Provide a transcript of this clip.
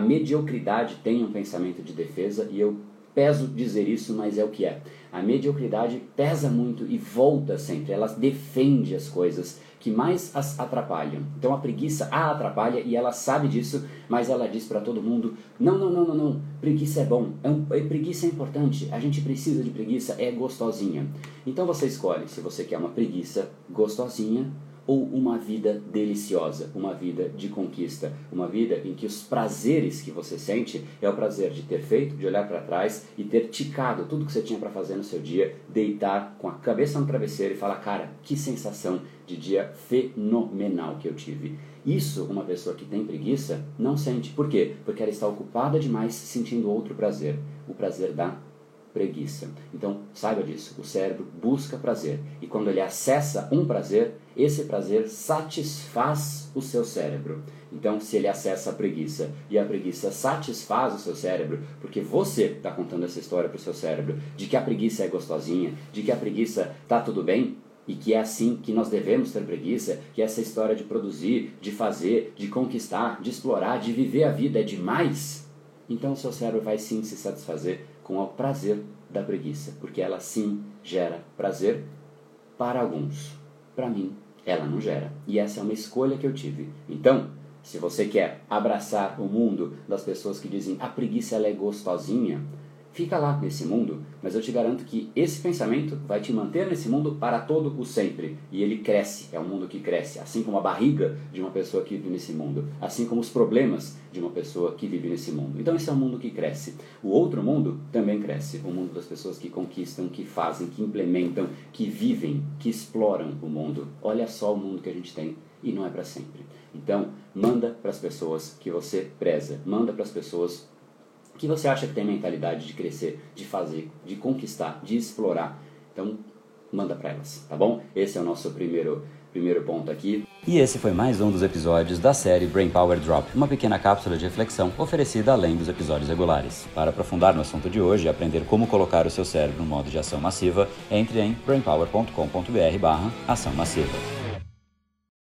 A mediocridade tem um pensamento de defesa e eu peso dizer isso, mas é o que é. A mediocridade pesa muito e volta sempre, ela defende as coisas que mais as atrapalham. Então a preguiça a atrapalha e ela sabe disso, mas ela diz para todo mundo: não, não, não, não, não, preguiça é bom, é um, é, preguiça é importante, a gente precisa de preguiça, é gostosinha. Então você escolhe se você quer uma preguiça gostosinha ou uma vida deliciosa, uma vida de conquista, uma vida em que os prazeres que você sente é o prazer de ter feito, de olhar para trás e ter ticado tudo que você tinha para fazer no seu dia, deitar com a cabeça no travesseiro e falar, cara, que sensação de dia fenomenal que eu tive. Isso uma pessoa que tem preguiça não sente. Por quê? Porque ela está ocupada demais sentindo outro prazer, o prazer da preguiça. Então, saiba disso, o cérebro busca prazer e quando ele acessa um prazer, esse prazer satisfaz o seu cérebro. Então, se ele acessa a preguiça e a preguiça satisfaz o seu cérebro, porque você está contando essa história para o seu cérebro de que a preguiça é gostosinha, de que a preguiça tá tudo bem, e que é assim que nós devemos ter preguiça, que essa história de produzir, de fazer, de conquistar, de explorar, de viver a vida é demais, então seu cérebro vai sim se satisfazer com o prazer da preguiça, porque ela sim gera prazer para alguns. Para mim, ela não gera. E essa é uma escolha que eu tive. Então, se você quer abraçar o mundo das pessoas que dizem a preguiça ela é gostosinha, Fica lá nesse mundo, mas eu te garanto que esse pensamento vai te manter nesse mundo para todo o sempre. E ele cresce, é um mundo que cresce, assim como a barriga de uma pessoa que vive nesse mundo, assim como os problemas de uma pessoa que vive nesse mundo. Então esse é um mundo que cresce. O outro mundo também cresce, o mundo das pessoas que conquistam, que fazem, que implementam, que vivem, que exploram o mundo. Olha só o mundo que a gente tem e não é para sempre. Então, manda para as pessoas que você preza, manda para as pessoas que você acha que tem mentalidade de crescer, de fazer, de conquistar, de explorar. Então, manda para elas, tá bom? Esse é o nosso primeiro primeiro ponto aqui. E esse foi mais um dos episódios da série Brain Power Drop, uma pequena cápsula de reflexão oferecida além dos episódios regulares. Para aprofundar no assunto de hoje e aprender como colocar o seu cérebro no modo de ação massiva, entre em brainpower.com.br/ação massiva.